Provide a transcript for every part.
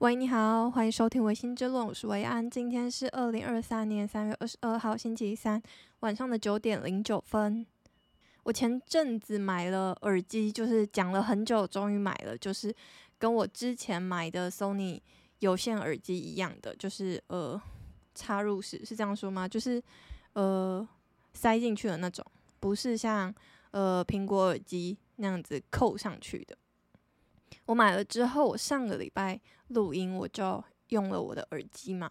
喂，你好，欢迎收听《维心之论》，我是维安。今天是二零二三年三月二十二号，星期三晚上的九点零九分。我前阵子买了耳机，就是讲了很久，终于买了，就是跟我之前买的 Sony 有线耳机一样的，就是呃插入式，是这样说吗？就是呃塞进去的那种，不是像呃苹果耳机那样子扣上去的。我买了之后，我上个礼拜录音，我就用了我的耳机嘛，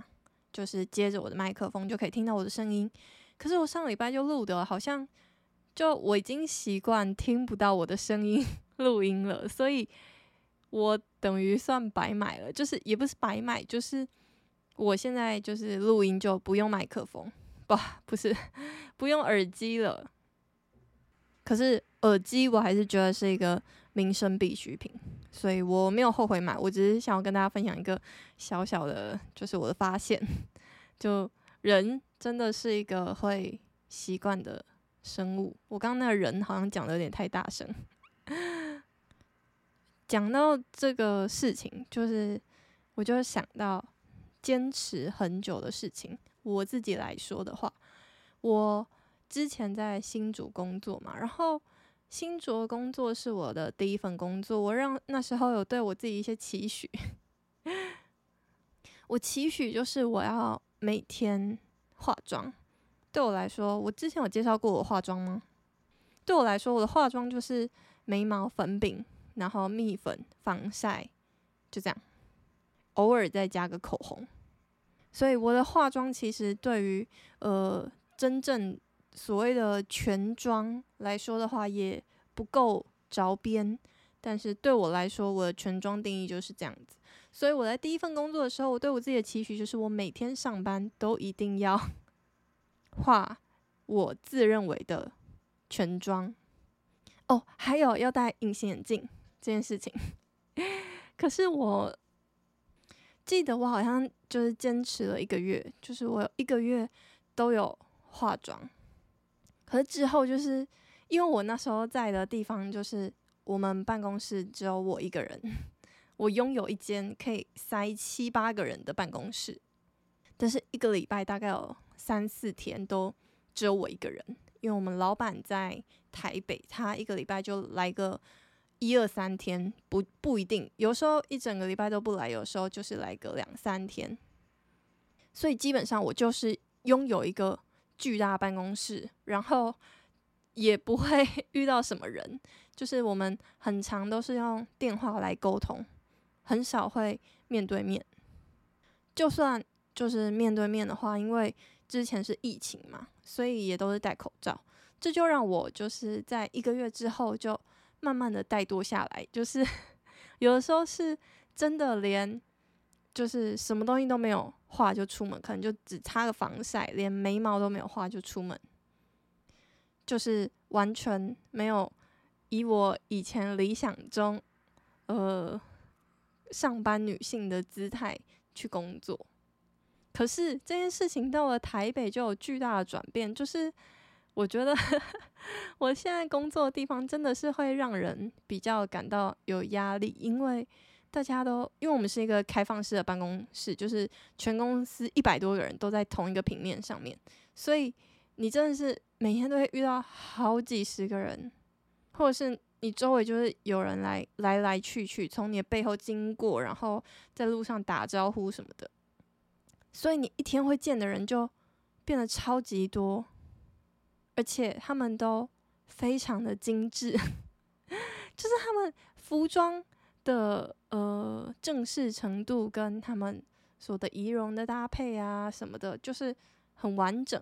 就是接着我的麦克风就可以听到我的声音。可是我上礼拜就录的，好像就我已经习惯听不到我的声音 录音了，所以我等于算白买了，就是也不是白买，就是我现在就是录音就不用麦克风，不，不是不用耳机了。可是耳机我还是觉得是一个民生必需品。所以我没有后悔买，我只是想要跟大家分享一个小小的，就是我的发现，就人真的是一个会习惯的生物。我刚刚那个人好像讲的有点太大声。讲到这个事情，就是我就想到坚持很久的事情。我自己来说的话，我之前在新竹工作嘛，然后。新竹工作是我的第一份工作，我让那时候有对我自己一些期许。我期许就是我要每天化妆。对我来说，我之前有介绍过我化妆吗？对我来说，我的化妆就是眉毛粉饼，然后蜜粉、防晒，就这样，偶尔再加个口红。所以我的化妆其实对于呃真正。所谓的全妆来说的话，也不够着边。但是对我来说，我的全妆定义就是这样子。所以我在第一份工作的时候，我对我自己的期许就是，我每天上班都一定要 化我自认为的全妆。哦，还有要戴隐形眼镜这件事情。可是我记得我好像就是坚持了一个月，就是我一个月都有化妆。可是之后就是，因为我那时候在的地方就是我们办公室只有我一个人，我拥有一间可以塞七八个人的办公室，但是一个礼拜大概有三四天都只有我一个人，因为我们老板在台北，他一个礼拜就来个一二三天，不不一定，有时候一整个礼拜都不来，有时候就是来个两三天，所以基本上我就是拥有一个。巨大办公室，然后也不会 遇到什么人，就是我们很常都是用电话来沟通，很少会面对面。就算就是面对面的话，因为之前是疫情嘛，所以也都是戴口罩。这就让我就是在一个月之后就慢慢的怠惰下来，就是 有的时候是真的连就是什么东西都没有。画就出门，可能就只擦个防晒，连眉毛都没有画就出门，就是完全没有以我以前理想中，呃，上班女性的姿态去工作。可是这件事情到了台北就有巨大的转变，就是我觉得 我现在工作的地方真的是会让人比较感到有压力，因为。大家都，因为我们是一个开放式的办公室，就是全公司一百多个人都在同一个平面上面，所以你真的是每天都会遇到好几十个人，或者是你周围就是有人来来来去去，从你的背后经过，然后在路上打招呼什么的，所以你一天会见的人就变得超级多，而且他们都非常的精致，就是他们服装。的呃正式程度跟他们说的仪容的搭配啊什么的，就是很完整。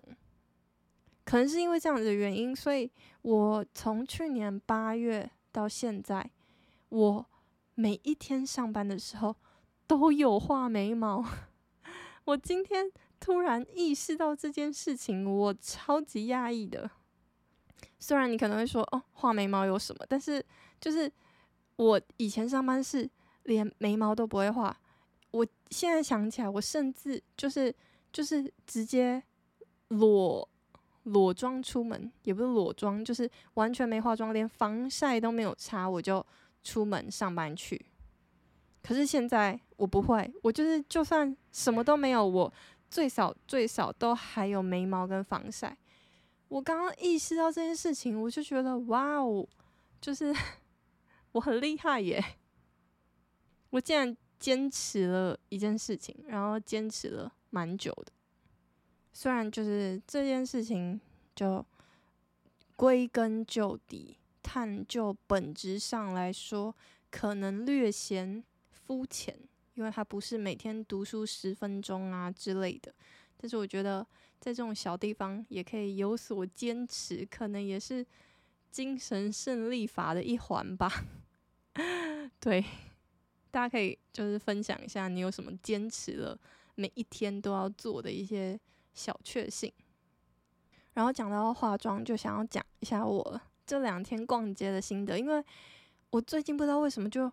可能是因为这样子的原因，所以我从去年八月到现在，我每一天上班的时候都有画眉毛。我今天突然意识到这件事情，我超级讶异的。虽然你可能会说哦，画眉毛有什么？但是就是。我以前上班是连眉毛都不会画，我现在想起来，我甚至就是就是直接裸裸妆出门，也不是裸妆，就是完全没化妆，连防晒都没有擦，我就出门上班去。可是现在我不会，我就是就算什么都没有，我最少最少都还有眉毛跟防晒。我刚刚意识到这件事情，我就觉得哇哦，就是我很厉害耶！我竟然坚持了一件事情，然后坚持了蛮久的。虽然就是这件事情，就归根究底、探究本质上来说，可能略显肤浅，因为它不是每天读书十分钟啊之类的。但是我觉得，在这种小地方也可以有所坚持，可能也是精神胜利法的一环吧。对，大家可以就是分享一下，你有什么坚持了每一天都要做的一些小确幸。然后讲到化妆，就想要讲一下我这两天逛街的心得，因为我最近不知道为什么就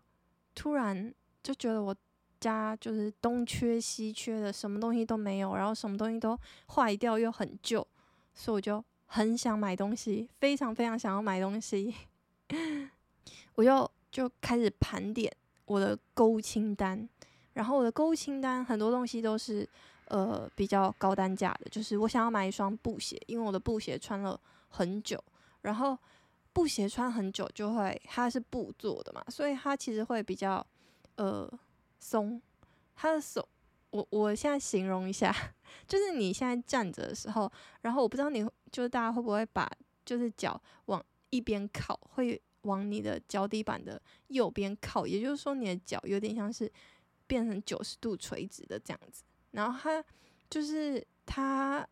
突然就觉得我。家就是东缺西缺的，什么东西都没有，然后什么东西都坏掉又很旧，所以我就很想买东西，非常非常想要买东西。我就就开始盘点我的购物清单，然后我的购物清单很多东西都是呃比较高单价的，就是我想要买一双布鞋，因为我的布鞋穿了很久，然后布鞋穿很久就会它是布做的嘛，所以它其实会比较呃。松，他的手，我我现在形容一下，就是你现在站着的时候，然后我不知道你就是大家会不会把就是脚往一边靠，会往你的脚底板的右边靠，也就是说你的脚有点像是变成九十度垂直的这样子，然后它就是它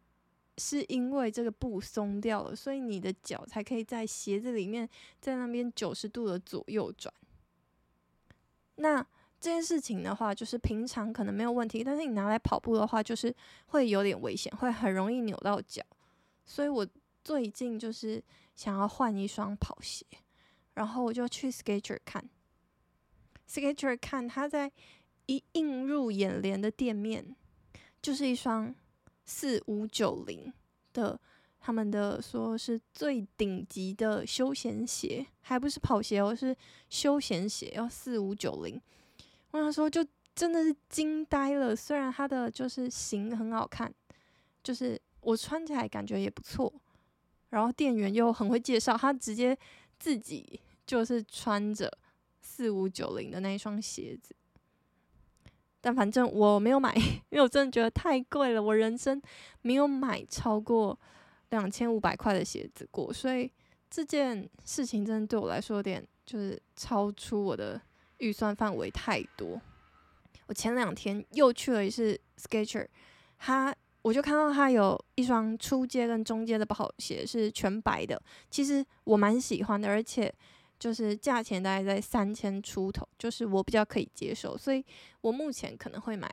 是因为这个布松掉了，所以你的脚才可以在鞋子里面在那边九十度的左右转，那。这件事情的话，就是平常可能没有问题，但是你拿来跑步的话，就是会有点危险，会很容易扭到脚。所以我最近就是想要换一双跑鞋，然后我就去 Skechers 看，Skechers 看它在一映入眼帘的店面，就是一双四五九零的，他们的说是最顶级的休闲鞋，还不是跑鞋哦，是休闲鞋，要四五九零。我想说，就真的是惊呆了。虽然它的就是型很好看，就是我穿起来感觉也不错。然后店员又很会介绍，他直接自己就是穿着四五九零的那一双鞋子。但反正我没有买，因为我真的觉得太贵了。我人生没有买超过两千五百块的鞋子过，所以这件事情真的对我来说有点就是超出我的。预算范围太多，我前两天又去了一次 Skechers，他我就看到他有一双初阶跟中阶的跑鞋是全白的，其实我蛮喜欢的，而且就是价钱大概在三千出头，就是我比较可以接受，所以我目前可能会买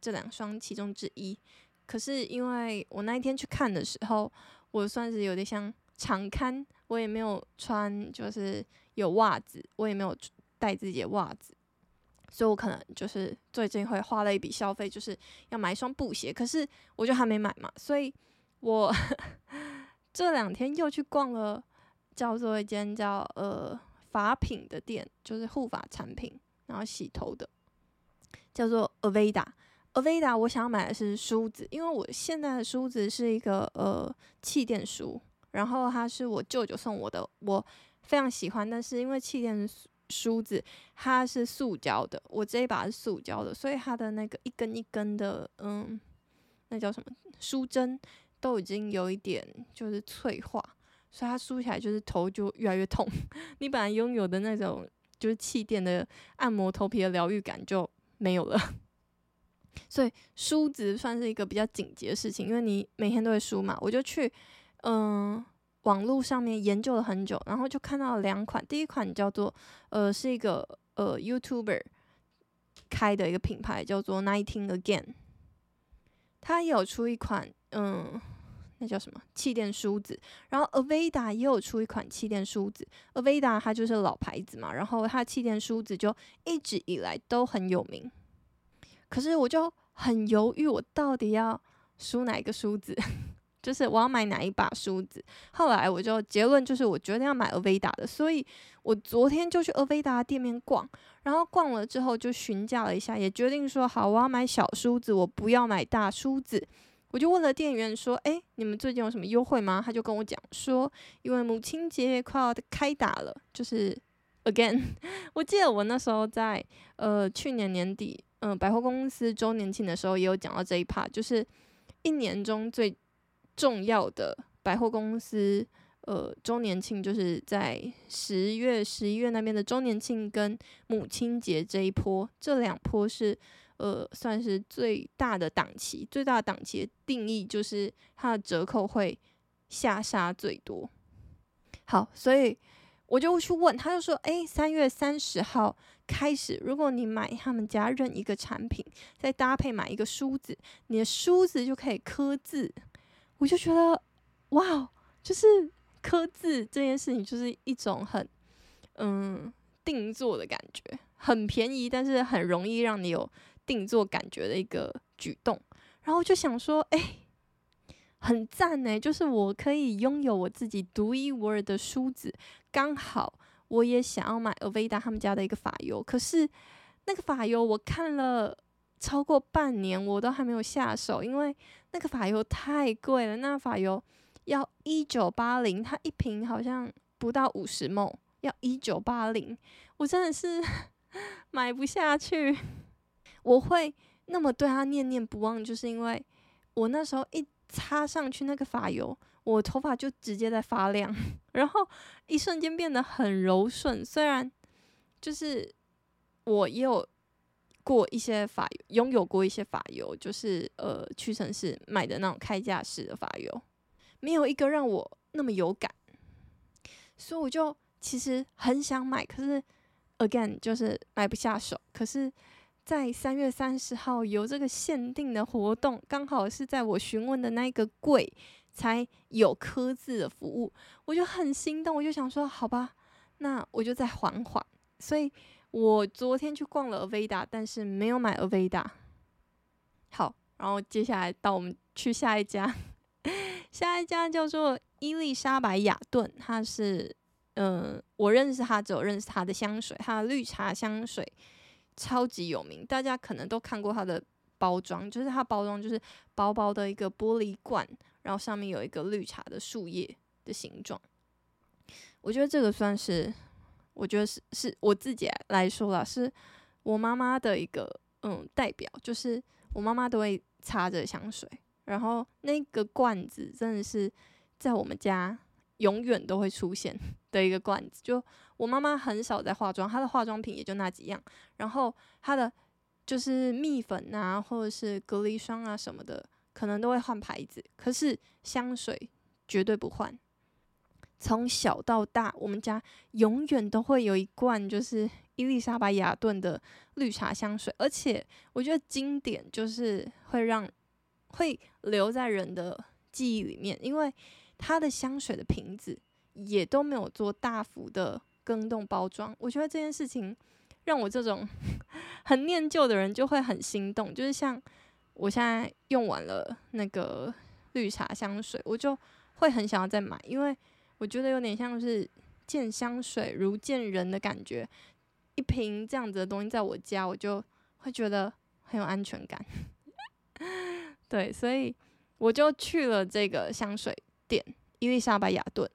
这两双其中之一。可是因为我那一天去看的时候，我算是有点像常看，我也没有穿，就是有袜子，我也没有。带自己的袜子，所以我可能就是最近会花了一笔消费，就是要买一双布鞋。可是我就还没买嘛，所以我 这两天又去逛了叫做一间叫呃法品的店，就是护发产品，然后洗头的，叫做 Aveda。Aveda 我想买的是梳子，因为我现在的梳子是一个呃气垫梳，然后它是我舅舅送我的，我非常喜欢，但是因为气垫梳子它是塑胶的，我这一把是塑胶的，所以它的那个一根一根的，嗯，那叫什么梳针都已经有一点就是脆化，所以它梳起来就是头就越来越痛。你本来拥有的那种就是气垫的按摩头皮的疗愈感就没有了。所以梳子算是一个比较紧急的事情，因为你每天都会梳嘛，我就去嗯。网络上面研究了很久，然后就看到两款。第一款叫做呃，是一个呃 YouTuber 开的一个品牌，叫做 Nighting Again。它也有出一款嗯，那叫什么气垫梳子。然后 Aveda 也有出一款气垫梳子。Aveda 它就是老牌子嘛，然后它气垫梳子就一直以来都很有名。可是我就很犹豫，我到底要梳哪一个梳子？就是我要买哪一把梳子。后来我就结论就是我决定要买 Aveda 的，所以我昨天就去 Aveda 店面逛，然后逛了之后就询价了一下，也决定说好，我要买小梳子，我不要买大梳子。我就问了店员说：“诶，你们最近有什么优惠吗？”他就跟我讲说：“因为母亲节快要开打了，就是 again，我记得我那时候在呃去年年底，嗯、百货公司周年庆的时候也有讲到这一 part，就是一年中最重要的百货公司呃周年庆，就是在十月、十一月那边的周年庆跟母亲节这一波，这两波是。”呃，算是最大的档期，最大的档期定义就是它的折扣会下杀最多。好，所以我就去问，他就说，诶，三月三十号开始，如果你买他们家任一个产品，再搭配买一个梳子，你的梳子就可以刻字。我就觉得，哇，就是刻字这件事情，就是一种很嗯定做的感觉，很便宜，但是很容易让你有。定做感觉的一个举动，然后就想说，哎、很赞哎，就是我可以拥有我自己独一无二的梳子。刚好我也想要买 Aveda 他们家的一个发油，可是那个发油我看了超过半年，我都还没有下手，因为那个发油太贵了。那发油要一九八零，它一瓶好像不到五十毛要一九八零，我真的是 买不下去。我会那么对他念念不忘，就是因为我那时候一擦上去那个发油，我头发就直接在发亮，然后一瞬间变得很柔顺。虽然就是我也有过一些发油，拥有过一些发油，就是呃屈臣氏买的那种开架式的发油，没有一个让我那么有感，所以我就其实很想买，可是 again 就是买不下手，可是。在三月三十号有这个限定的活动，刚好是在我询问的那一个柜才有刻字的服务，我就很心动，我就想说，好吧，那我就再缓缓。所以我昨天去逛了 Aveda，但是没有买 Aveda。好，然后接下来到我们去下一家，下一家叫做伊丽莎白雅顿，它是，嗯、我认识它，只有认识它的香水，它的绿茶香水。超级有名，大家可能都看过它的包装，就是它包装就是薄薄的一个玻璃罐，然后上面有一个绿茶的树叶的形状。我觉得这个算是，我觉得是是我自己来说啦，是我妈妈的一个嗯代表，就是我妈妈都会擦着香水，然后那个罐子真的是在我们家永远都会出现的一个罐子，就。我妈妈很少在化妆，她的化妆品也就那几样，然后她的就是蜜粉啊，或者是隔离霜啊什么的，可能都会换牌子，可是香水绝对不换。从小到大，我们家永远都会有一罐，就是伊丽莎白雅顿的绿茶香水，而且我觉得经典就是会让会留在人的记忆里面，因为它的香水的瓶子也都没有做大幅的。更动包装，我觉得这件事情让我这种 很念旧的人就会很心动。就是像我现在用完了那个绿茶香水，我就会很想要再买，因为我觉得有点像是见香水如见人的感觉。一瓶这样子的东西在我家，我就会觉得很有安全感。对，所以我就去了这个香水店——伊丽莎白雅顿。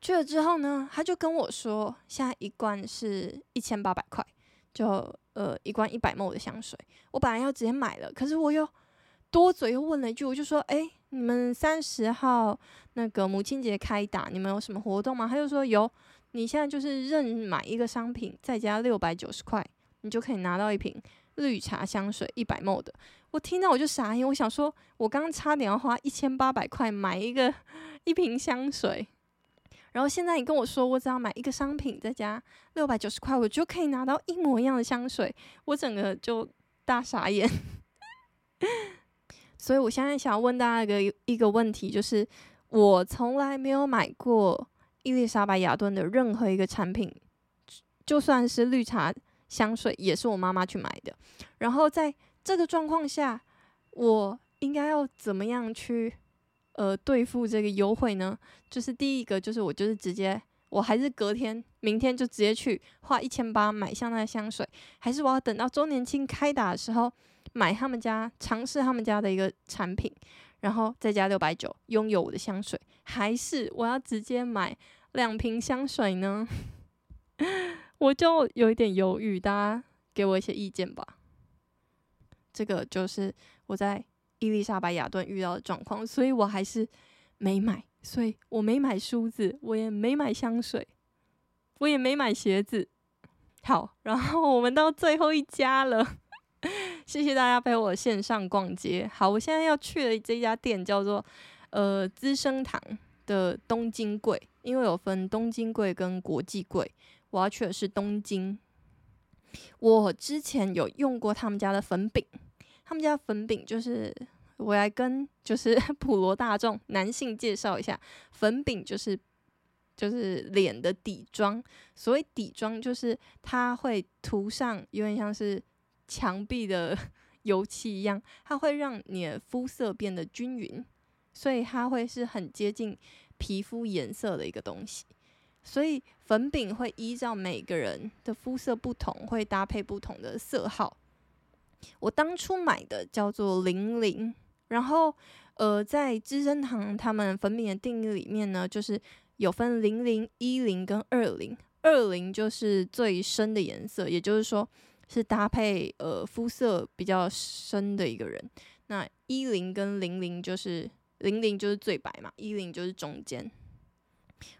去了之后呢，他就跟我说，现在一罐是一千八百块，就呃一罐一百 ml 的香水。我本来要直接买了，可是我又多嘴又问了一句，我就说，哎，你们三十号那个母亲节开打，你们有什么活动吗？他就说有，你现在就是任买一个商品，再加六百九十块，你就可以拿到一瓶绿茶香水一百 ml 的。我听到我就傻眼，我想说，我刚刚差点要花一千八百块买一个一瓶香水。然后现在你跟我说，我只要买一个商品，再加六百九十块，我就可以拿到一模一样的香水，我整个就大傻眼。所以我现在想问大家一个一个问题，就是我从来没有买过伊丽莎白雅顿的任何一个产品，就算是绿茶香水，也是我妈妈去买的。然后在这个状况下，我应该要怎么样去？呃对付这个优惠呢？就是第一个就是我就是直接，我还是隔天明天就直接去花一千八买香奈香水，还是我要等到周年庆开打的时候买他们家尝试他们家的一个产品，然后再加六百九拥有我的香水，还是我要直接买两瓶香水呢？我就有一点犹豫，大家给我一些意见吧。这个就是我在伊丽莎白雅顿遇到的状况，所以我还是没买，所以我没买梳子，我也没买香水，我也没买鞋子。好，然后我们到最后一家了，谢谢大家陪我线上逛街。好，我现在要去的这家店叫做呃资生堂的东京柜，因为有分东京柜跟国际柜，我要去的是东京。我之前有用过他们家的粉饼。他们家粉饼就是，我来跟就是 普罗大众男性介绍一下，粉饼就是就是脸的底妆。所谓底妆，就是它会涂上有点像是墙壁的 油漆一样，它会让你的肤色变得均匀，所以它会是很接近皮肤颜色的一个东西。所以粉饼会依照每个人的肤色不同，会搭配不同的色号。我当初买的叫做零零，然后呃，在资生堂他们粉饼的定义里面呢，就是有分零零、一零跟二零，二零就是最深的颜色，也就是说是搭配呃肤色比较深的一个人。那一零跟零零就是零零就是最白嘛，一零就是中间。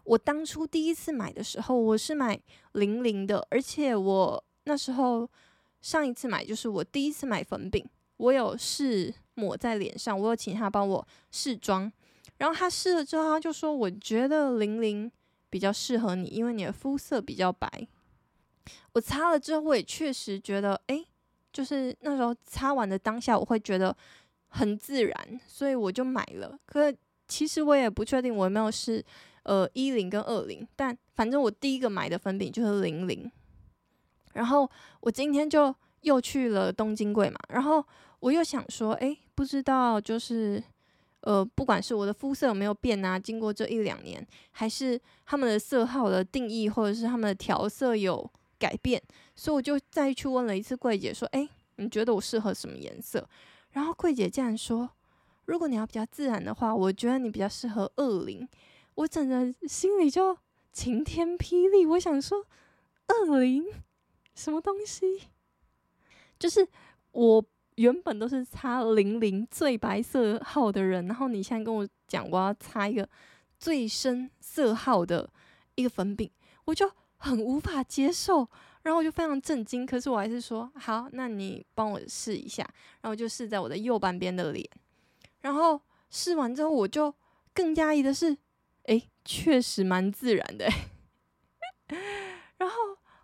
我当初第一次买的时候，我是买零零的，而且我那时候。上一次买就是我第一次买粉饼，我有试抹在脸上，我有请他帮我试妆，然后他试了之后，他就说我觉得零零比较适合你，因为你的肤色比较白。我擦了之后，我也确实觉得，诶，就是那时候擦完的当下，我会觉得很自然，所以我就买了。可其实我也不确定我有没有试呃一零跟二零，但反正我第一个买的粉饼就是零零。然后我今天就又去了东京柜嘛，然后我又想说，哎，不知道就是，呃，不管是我的肤色有没有变啊，经过这一两年，还是他们的色号的定义或者是他们的调色有改变，所以我就再去问了一次柜姐，说，哎，你觉得我适合什么颜色？然后柜姐竟然说，如果你要比较自然的话，我觉得你比较适合二零。我整个心里就晴天霹雳，我想说，二零。什么东西？就是我原本都是擦零零最白色号的人，然后你现在跟我讲我要擦一个最深色号的一个粉饼，我就很无法接受，然后我就非常震惊。可是我还是说好，那你帮我试一下，然后就试在我的右半边的脸，然后试完之后，我就更讶异的是，诶，确实蛮自然的，然后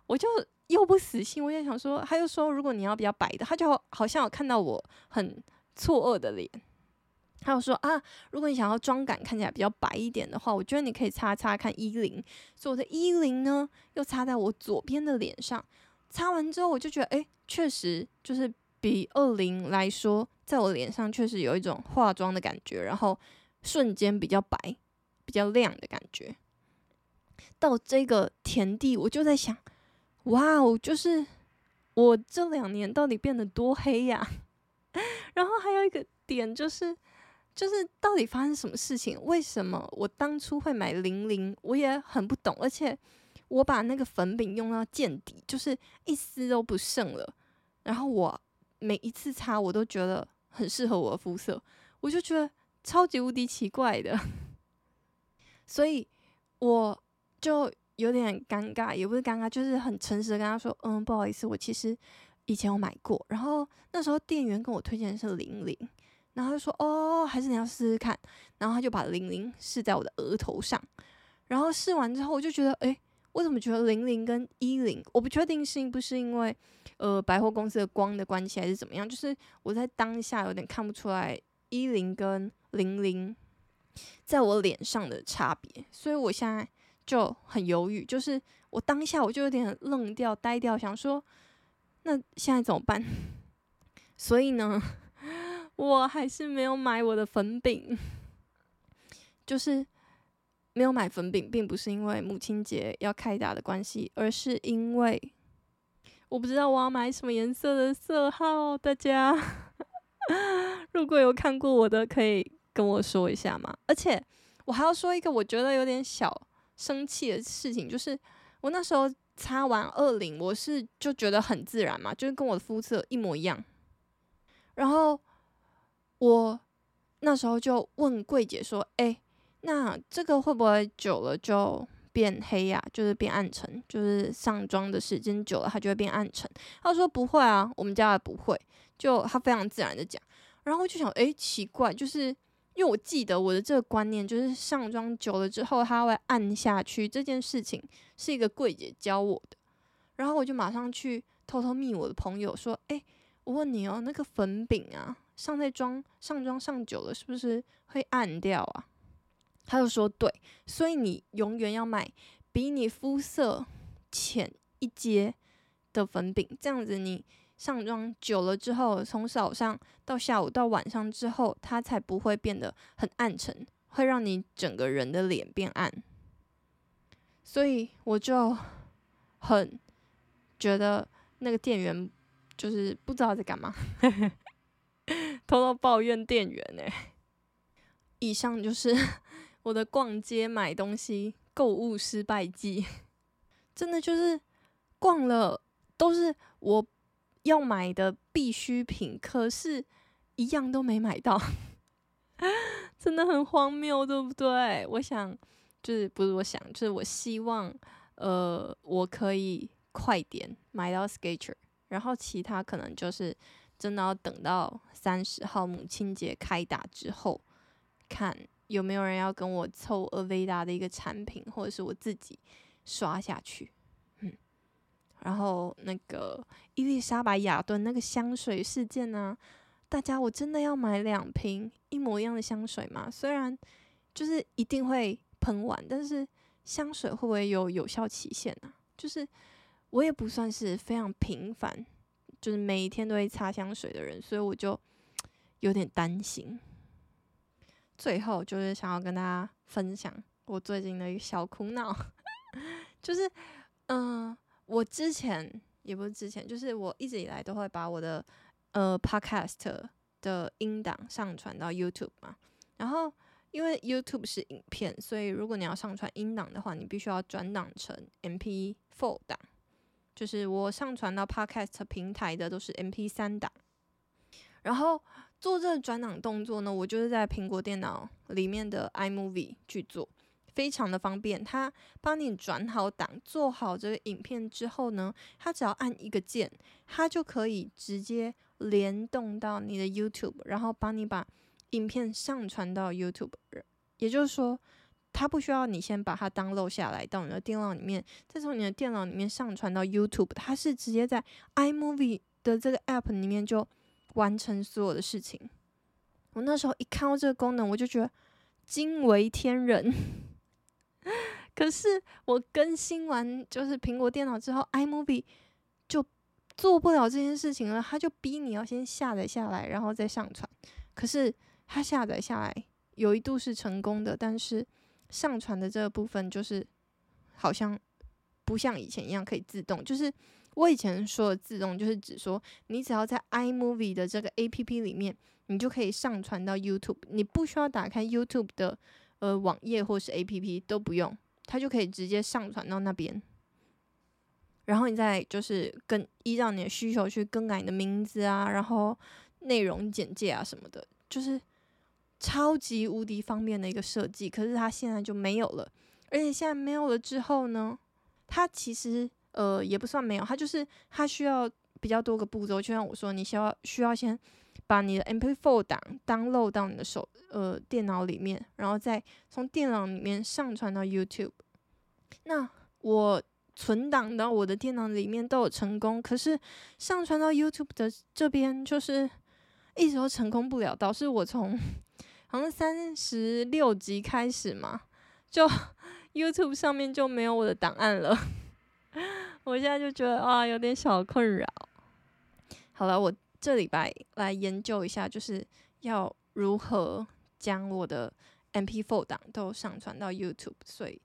我就。又不死心，我也想说，他又说，如果你要比较白的，他就好像有看到我很错愕的脸，他有说啊，如果你想要妆感看起来比较白一点的话，我觉得你可以擦擦看一零，所以我的一零呢，又擦在我左边的脸上，擦完之后我就觉得，哎，确实就是比二零来说，在我脸上确实有一种化妆的感觉，然后瞬间比较白、比较亮的感觉。到这个田地，我就在想。哇哦！就是我这两年到底变得多黑呀？然后还有一个点就是，就是到底发生什么事情？为什么我当初会买零零？我也很不懂。而且我把那个粉饼用到见底，就是一丝都不剩了。然后我每一次擦，我都觉得很适合我的肤色，我就觉得超级无敌奇怪的。所以我就。有点尴尬，也不是尴尬，就是很诚实的跟他说，嗯，不好意思，我其实以前有买过，然后那时候店员跟我推荐的是零零，然后就说，哦，还是你要试试看，然后他就把零零试在我的额头上，然后试完之后，我就觉得，诶，我怎么觉得零零跟一零，我不确定是不是因为，呃，百货公司的光的关系还是怎么样，就是我在当下有点看不出来一零跟零零在我脸上的差别，所以我现在。就很犹豫，就是我当下我就有点愣掉、呆掉，想说那现在怎么办？所以呢，我还是没有买我的粉饼。就是没有买粉饼，并不是因为母亲节要开打的关系，而是因为我不知道我要买什么颜色的色号。大家 如果有看过我的，可以跟我说一下吗？而且我还要说一个我觉得有点小生气的事情，就是我那时候擦完二零，我是就觉得很自然嘛，就是跟我的肤色一模一样，然后我。那时候就问柜姐说：“哎、那这个会不会久了就变黑呀、啊？就是变暗沉，就是上妆的时间久了，它就会变暗沉。”她说：“不会啊，我们家的不会。”就她非常自然的讲。然后就想：“哎、奇怪，就是因为我记得我的这个观念，就是上妆久了之后它会暗下去，这件事情是一个柜姐教我的。”然后我就马上去偷偷密我的朋友说：“哎、我问你哦，那个粉饼啊。”上在妆上妆上久了，是不是会暗掉啊？他就说对，所以你永远要买比你肤色浅一阶的粉饼，这样子你上妆久了之后，从早上到下午到晚上之后，它才不会变得很暗沉，会让你整个人的脸变暗。所以我就很觉得那个店员就是不知道在干嘛。偷偷抱怨店员呢。以上就是 我的逛街买东西购物失败记，真的就是逛了都是我要买的必需品，可是一样都没买到，真的很荒谬，对不对？我想就是不是我想，就是我希望呃我可以快点买到 Skechers，然后其他可能就是。真的要等到三十号母亲节开打之后，看有没有人要跟我凑 Aveda 的一个产品，或者是我自己刷下去。嗯，然后那个伊丽莎白雅顿那个香水事件呢、大家我真的要买两瓶一模一样的香水吗？虽然就是一定会喷完，但是香水会不会有有效期限呢、就是我也不算是非常频繁。就是每一天都会擦香水的人，所以我就有点担心。最后就是想要跟大家分享我最近的一个小苦恼，就是嗯、我之前也不是之前，就是我一直以来都会把我的呃 podcast 的音档上传到 YouTube 嘛。然后因为 YouTube 是影片，所以如果你要上传音档的话，你必须要转档成 MP4 档。就是我上传到 Podcast 平台的都是 MP3 档，然后做这个转档动作呢，我就是在苹果电脑里面的 iMovie 去做，非常的方便。它帮你转好档，做好这个影片之后呢，它只要按一个键，它就可以直接联动到你的 YouTube，然后帮你把影片上传到 YouTube。也就是说，它不需要你先把它 download 下来到你的电脑里面，再从你的电脑里面上传到 YouTube，它是直接在 iMovie 的这个 app 里面就完成所有的事情。我那时候一看到这个功能，我就觉得惊为天人。可是我更新完就是苹果电脑之后，iMovie 就做不了这件事情了，它就逼你要先下载下来，然后再上传。可是它下载下来有一度是成功的，但是。上传的这个部分就是好像不像以前一样可以自动，就是我以前说的自动，就是指说你只要在 iMovie 的这个 APP 里面，你就可以上传到 YouTube，你不需要打开 YouTube 的呃网页或是 APP 都不用，它就可以直接上传到那边，然后你再就是跟依照你的需求去更改你的名字啊，然后内容简介啊什么的，就是。超级无敌方便的一个设计，可是它现在就没有了。而且现在没有了之后呢，它其实呃也不算没有，它就是它需要比较多个步骤。就像我说，你需要需要先把你的 MP4 档 download 到你的手呃电脑里面，然后再从电脑里面上传到 YouTube。那我存档到我的电脑里面都有成功，可是上传到 YouTube 的这边就是一直都成功不了，导致我从从三十六集开始嘛，就 YouTube 上面就没有我的档案了。我现在就觉得啊，有点小困扰。好了，我这礼拜来研究一下，就是要如何将我的 MP4 档都上传到 YouTube，所以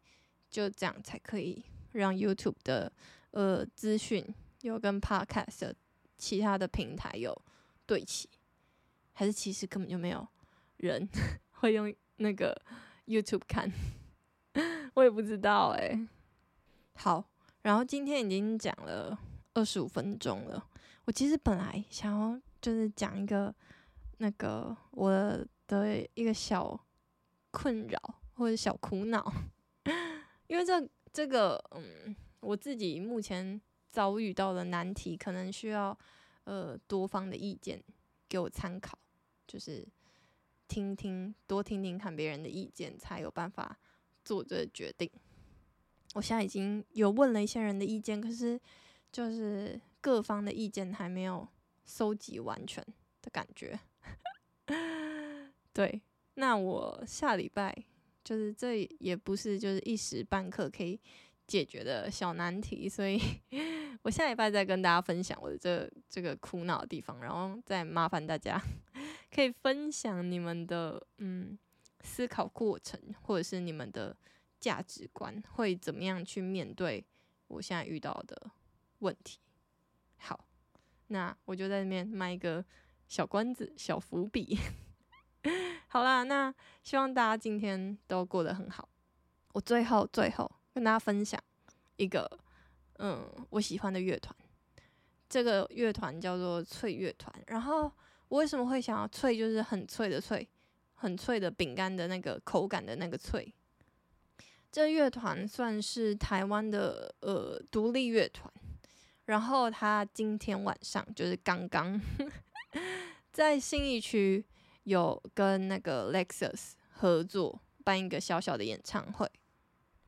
就这样才可以让 YouTube 的呃资讯有跟 Podcast 的其他的平台有对齐，还是其实根本就没有人 会用那个 YouTube 看，我也不知道哎、好，然后今天已经讲了二十五分钟了，我其实本来想要就是讲一个那个我的一个小困扰或者小苦恼，因为这这个嗯，我自己目前遭遇到的难题，可能需要呃多方的意见给我参考，就是听听多听听看别人的意见，才有办法做这决定。我现在已经有问了一些人的意见，可是就是各方的意见还没有收集完全的感觉。对，那我下礼拜就是这也不是就是一时半刻可以解决的小难题，所以 我下礼拜再跟大家分享我的这这个苦恼的地方，然后再麻烦大家可以分享你们的嗯思考过程，或者是你们的。价值观会怎么样去面对我现在遇到的问题？好，那我就在那边卖一个小关子、小伏笔。好啦，那希望大家今天都过得很好。我最后最后跟大家分享一个嗯我喜欢的乐团，这个乐团叫做脆乐团。然后我为什么会想要脆？就是很脆的脆，很脆的饼干的那个口感的那个脆。这乐团算是台湾的呃独立乐团，然后他今天晚上就是刚刚 在信义区有跟那个 Lexus 合作办一个小小的演唱会，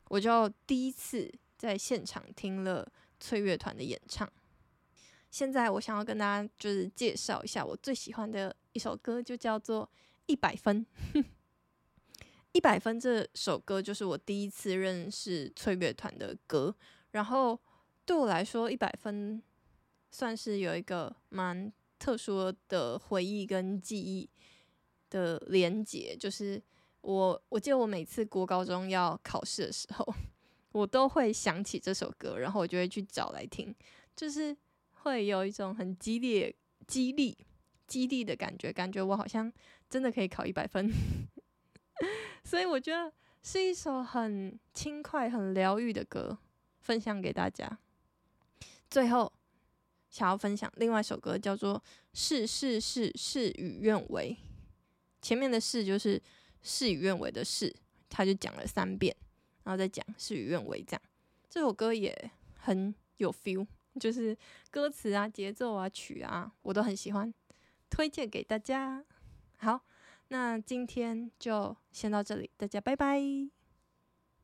我就第一次在现场听了脆乐团的演唱。现在我想要跟大家就是介绍一下我最喜欢的一首歌，就叫做《一百分》。一百分这首歌就是我第一次认识脆乐团的歌，然后对我来说，一百分算是有一个蛮特殊的回忆跟记忆的连结。就是我，我记得我每次国高中要考试的时候，我都会想起这首歌，然后我就会去找来听，就是会有一种很激烈、激励、激励的感觉，感觉我好像真的可以考一百分。所以我觉得是一首很轻快、很疗愈的歌，分享给大家。最后想要分享另外一首歌，叫做《事事事事与愿违》。前面的“事”就是事与愿违的“事”，他就讲了三遍，然后再讲“事与愿违”这样。这首歌也很有 feel，就是歌词啊、节奏啊、曲啊，我都很喜欢，推荐给大家。好。那今天就先到这里，大家拜拜。